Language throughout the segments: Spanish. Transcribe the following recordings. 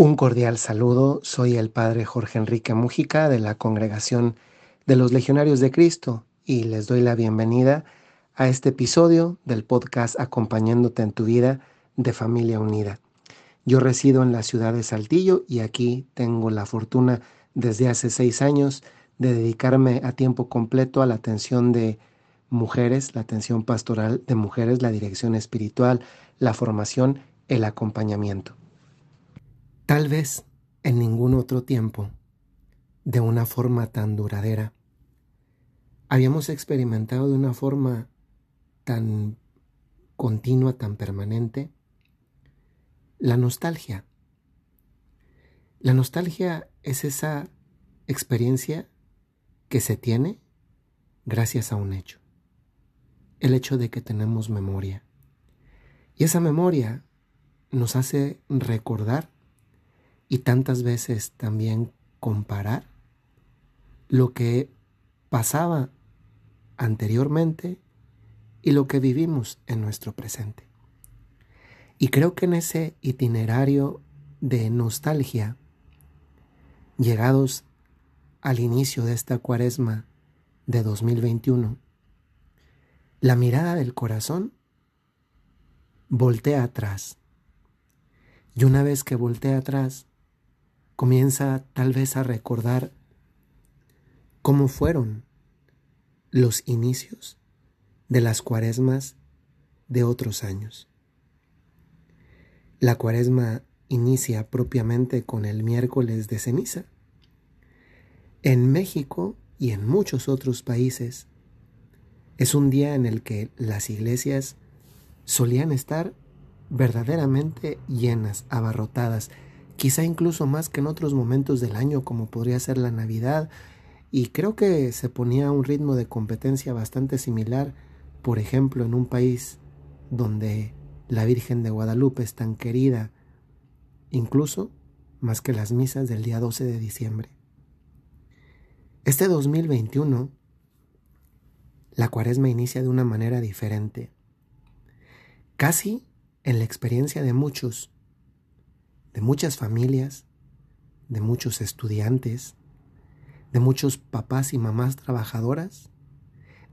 Un cordial saludo, soy el Padre Jorge Enrique Mújica de la Congregación de los Legionarios de Cristo y les doy la bienvenida a este episodio del podcast Acompañándote en tu vida de Familia Unida. Yo resido en la ciudad de Saltillo y aquí tengo la fortuna desde hace seis años de dedicarme a tiempo completo a la atención de mujeres, la atención pastoral de mujeres, la dirección espiritual, la formación, el acompañamiento. Tal vez en ningún otro tiempo, de una forma tan duradera, habíamos experimentado de una forma tan continua, tan permanente, la nostalgia. La nostalgia es esa experiencia que se tiene gracias a un hecho, el hecho de que tenemos memoria. Y esa memoria nos hace recordar y tantas veces también comparar lo que pasaba anteriormente y lo que vivimos en nuestro presente. Y creo que en ese itinerario de nostalgia, llegados al inicio de esta cuaresma de 2021, la mirada del corazón voltea atrás. Y una vez que voltea atrás, comienza tal vez a recordar cómo fueron los inicios de las cuaresmas de otros años. La cuaresma inicia propiamente con el miércoles de ceniza. En México y en muchos otros países es un día en el que las iglesias solían estar verdaderamente llenas, abarrotadas, quizá incluso más que en otros momentos del año como podría ser la Navidad, y creo que se ponía un ritmo de competencia bastante similar, por ejemplo, en un país donde la Virgen de Guadalupe es tan querida, incluso más que las misas del día 12 de diciembre. Este 2021, la cuaresma inicia de una manera diferente, casi en la experiencia de muchos de muchas familias, de muchos estudiantes, de muchos papás y mamás trabajadoras,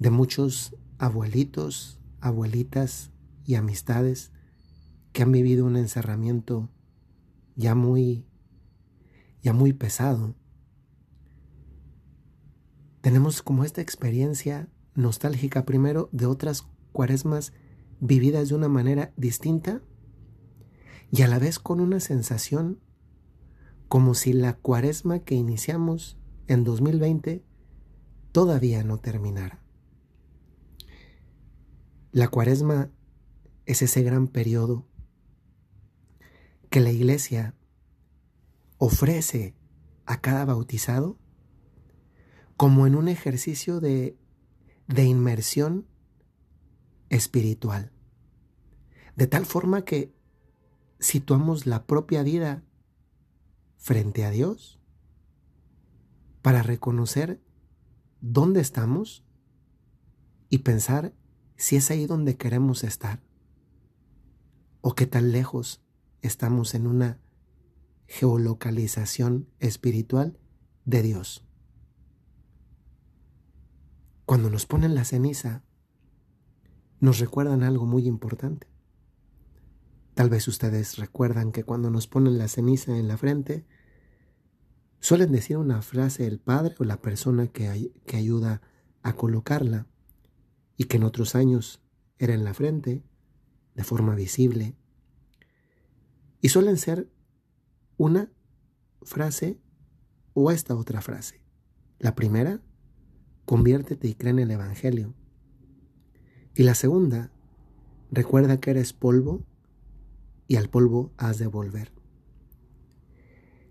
de muchos abuelitos, abuelitas y amistades que han vivido un encerramiento ya muy ya muy pesado. Tenemos como esta experiencia nostálgica primero de otras cuaresmas vividas de una manera distinta y a la vez con una sensación como si la cuaresma que iniciamos en 2020 todavía no terminara. La cuaresma es ese gran periodo que la iglesia ofrece a cada bautizado como en un ejercicio de, de inmersión espiritual. De tal forma que situamos la propia vida frente a Dios para reconocer dónde estamos y pensar si es ahí donde queremos estar o qué tan lejos estamos en una geolocalización espiritual de Dios. Cuando nos ponen la ceniza, nos recuerdan algo muy importante. Tal vez ustedes recuerdan que cuando nos ponen la ceniza en la frente, suelen decir una frase el padre o la persona que, ayuda a colocarla y que en otros años era en la frente, de forma visible. Y suelen ser una frase o esta otra frase. La primera, conviértete y cree en el Evangelio. Y la segunda, recuerda que eres polvo y al polvo has de volver.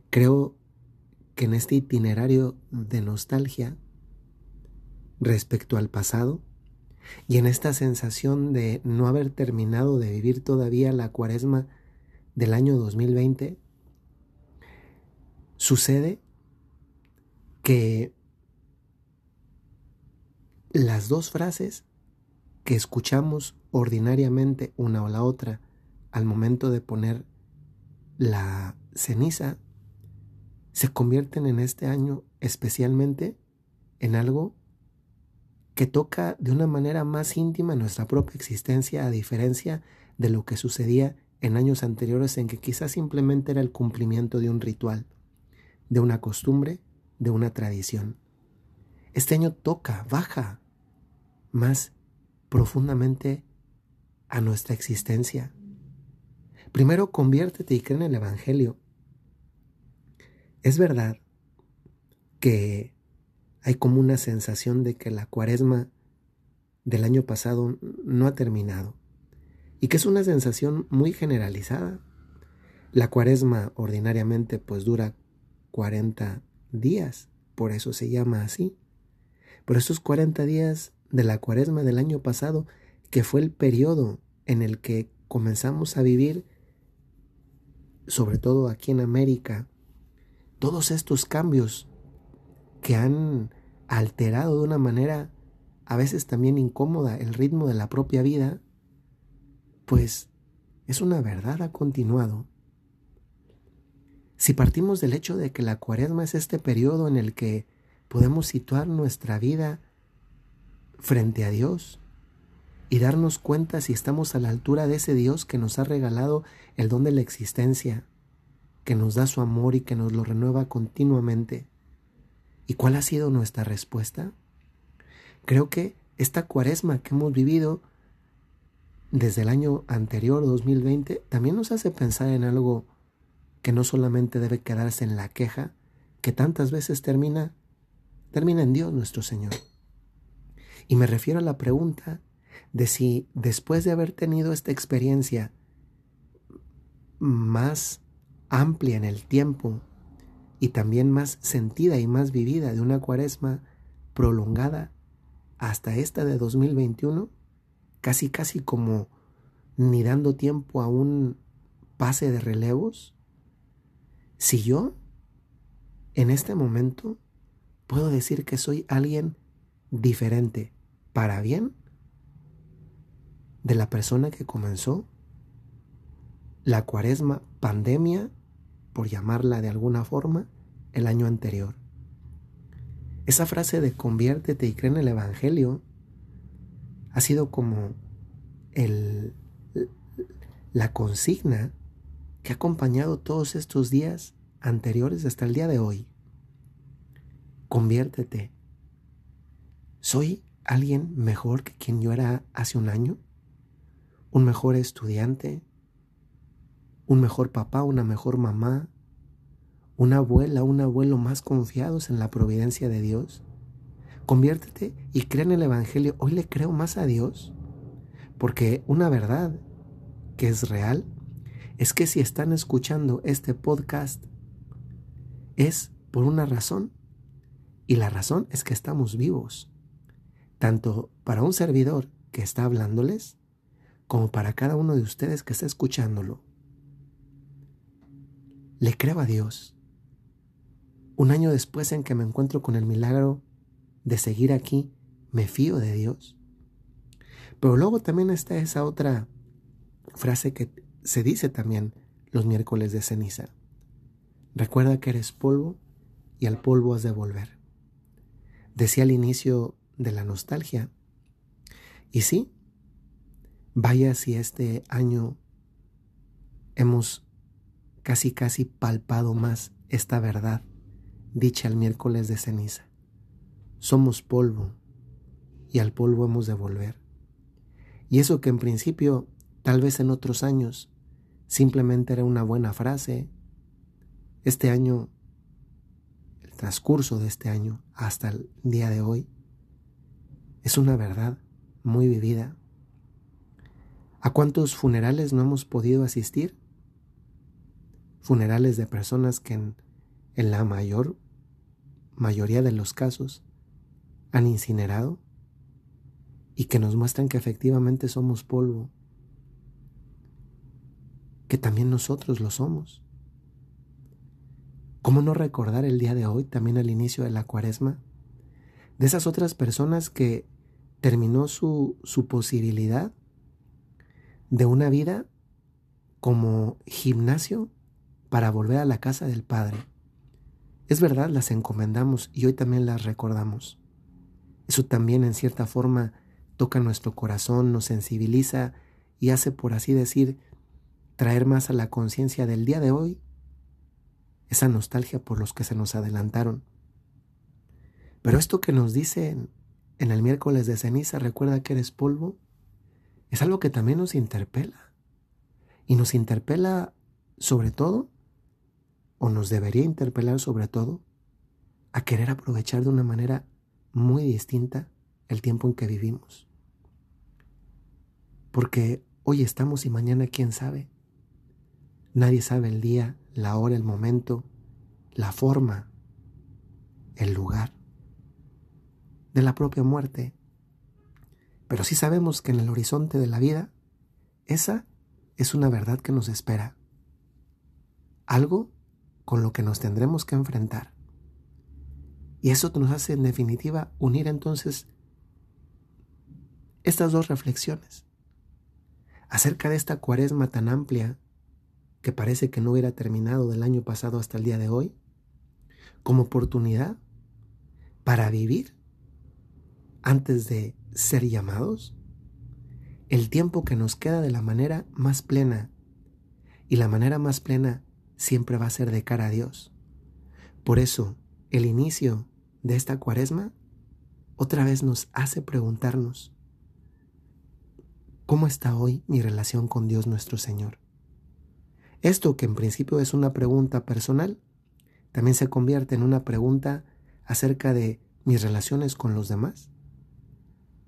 Creo que en este itinerario de nostalgia respecto al pasado y en esta sensación de no haber terminado de vivir todavía la cuaresma del año 2020, sucede que las dos frases que escuchamos ordinariamente una o la otra al momento de poner la ceniza se convierten en este año especialmente en algo que toca de una manera más íntima nuestra propia existencia a diferencia de lo que sucedía en años anteriores en que quizás simplemente era el cumplimiento de un ritual, de una costumbre, de una tradición. Este año toca, baja más profundamente a nuestra existencia. Primero conviértete y cree en el Evangelio. Es verdad que hay como una sensación de que la cuaresma del año pasado no ha terminado y que es una sensación muy generalizada. La cuaresma ordinariamente pues dura 40 días, por eso se llama así. Pero estos 40 días de la cuaresma del año pasado, que fue el periodo en el que comenzamos a vivir, sobre todo aquí en América, todos estos cambios que han alterado de una manera a veces también incómoda el ritmo de la propia vida, pues es una verdad ha continuado. Si partimos del hecho de que la cuaresma es este periodo en el que podemos situar nuestra vida frente a Dios y darnos cuenta si estamos a la altura de ese Dios que nos ha regalado el don de la existencia, que nos da su amor y que nos lo renueva continuamente. ¿Y cuál ha sido nuestra respuesta? Creo que esta cuaresma que hemos vivido desde el año anterior, 2020, también nos hace pensar en algo que no solamente debe quedarse en la queja, que tantas veces termina, termina en Dios nuestro Señor. Y me refiero a la pregunta de si después de haber tenido esta experiencia más amplia en el tiempo y también más sentida y más vivida de una cuaresma prolongada hasta esta de 2021, casi casi como ni dando tiempo a un pase de relevos, si yo en este momento puedo decir que soy alguien diferente para bien de la persona que comenzó la cuaresma pandemia por llamarla de alguna forma, el año anterior. Esa frase de conviértete y cree en el Evangelio ha sido como el, la consigna que ha acompañado todos estos días anteriores hasta el día de hoy. Conviértete. ¿Soy alguien mejor que quien yo era hace un año? ¿Un mejor estudiante? un mejor papá, una mejor mamá, una abuela, un abuelo más confiados en la providencia de Dios. Conviértete y cree en el Evangelio. Hoy le creo más a Dios porque una verdad que es real es que si están escuchando este podcast es por una razón y la razón es que estamos vivos, tanto para un servidor que está hablándoles como para cada uno de ustedes que está escuchándolo. Le creo a Dios. Un año después en que me encuentro con el milagro de seguir aquí, me fío de Dios. Pero luego también está esa otra frase que se dice también los miércoles de ceniza. Recuerda que eres polvo y al polvo has de volver. Decía al inicio de la nostalgia. Y sí, vaya si este año hemos casi casi palpado más esta verdad dicha el miércoles de ceniza. Somos polvo y al polvo hemos de volver. Y eso que en principio, tal vez en otros años, simplemente era una buena frase, este año, el transcurso de este año hasta el día de hoy, es una verdad muy vivida. ¿A cuántos funerales no hemos podido asistir? funerales de personas que en, la mayor mayoría de los casos han incinerado y que nos muestran que efectivamente somos polvo, que también nosotros lo somos. ¿Cómo no recordar el día de hoy, también al inicio de la cuaresma, de esas otras personas que terminó su, su posibilidad de una vida como gimnasio para volver a la casa del Padre? Es verdad, las encomendamos y hoy también las recordamos. Eso también en cierta forma toca nuestro corazón, nos sensibiliza y hace, por así decir, traer más a la conciencia del día de hoy esa nostalgia por los que se nos adelantaron. Pero esto que nos dicen en el miércoles de ceniza, recuerda que eres polvo, es algo que también nos interpela. Y nos interpela sobre todo, o nos debería interpelar sobre todo, a querer aprovechar de una manera muy distinta el tiempo en que vivimos. Porque hoy estamos y mañana quién sabe. Nadie sabe el día, la hora, el momento, la forma, el lugar de la propia muerte. Pero sí sabemos que en el horizonte de la vida, esa es una verdad que nos espera. Algo con lo que nos tendremos que enfrentar. Y eso nos hace en definitiva unir entonces estas dos reflexiones acerca de esta cuaresma tan amplia que parece que no hubiera terminado del año pasado hasta el día de hoy, como oportunidad para vivir antes de ser llamados, el tiempo que nos queda de la manera más plena, y la manera más plena siempre va a ser de cara a Dios. Por eso, el inicio de esta cuaresma otra vez nos hace preguntarnos, ¿Cómo está hoy mi relación con Dios nuestro Señor? Esto que en principio es una pregunta personal, también se convierte en una pregunta acerca de mis relaciones con los demás.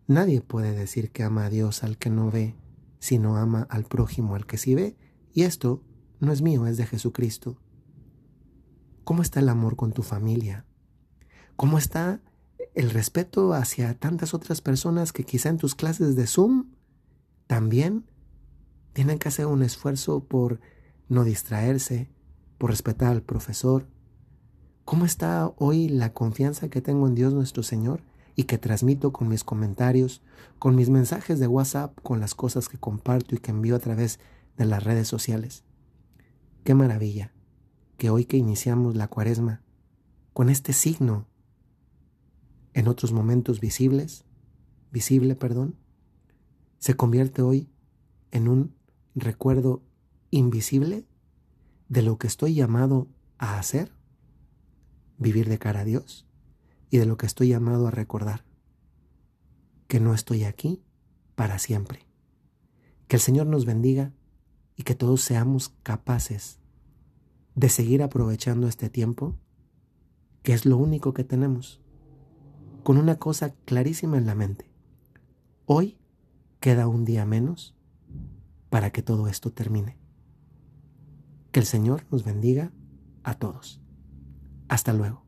Nadie puede decir que ama a Dios al que no ve, sino ama al prójimo al que sí ve, y esto no es mío, es de Jesucristo. ¿Cómo está el amor con tu familia? ¿Cómo está el respeto hacia tantas otras personas que quizá en tus clases de Zoom también tienen que hacer un esfuerzo por no distraerse, por respetar al profesor. ¿Cómo está hoy la confianza que tengo en Dios nuestro Señor y que transmito con mis comentarios, con mis mensajes de WhatsApp, con las cosas que comparto y que envío a través de las redes sociales? Qué maravilla que hoy que iniciamos la cuaresma con este signo en otros momentos visibles, visible, perdón, se convierte hoy en un recuerdo invisible de lo que estoy llamado a hacer, vivir de cara a Dios, y de lo que estoy llamado a recordar, que no estoy aquí para siempre. Que el Señor nos bendiga y que todos seamos capaces de seguir aprovechando este tiempo, que es lo único que tenemos, con una cosa clarísima en la mente. Hoy Queda un día menos para que todo esto termine. Que el Señor nos bendiga a todos. Hasta luego.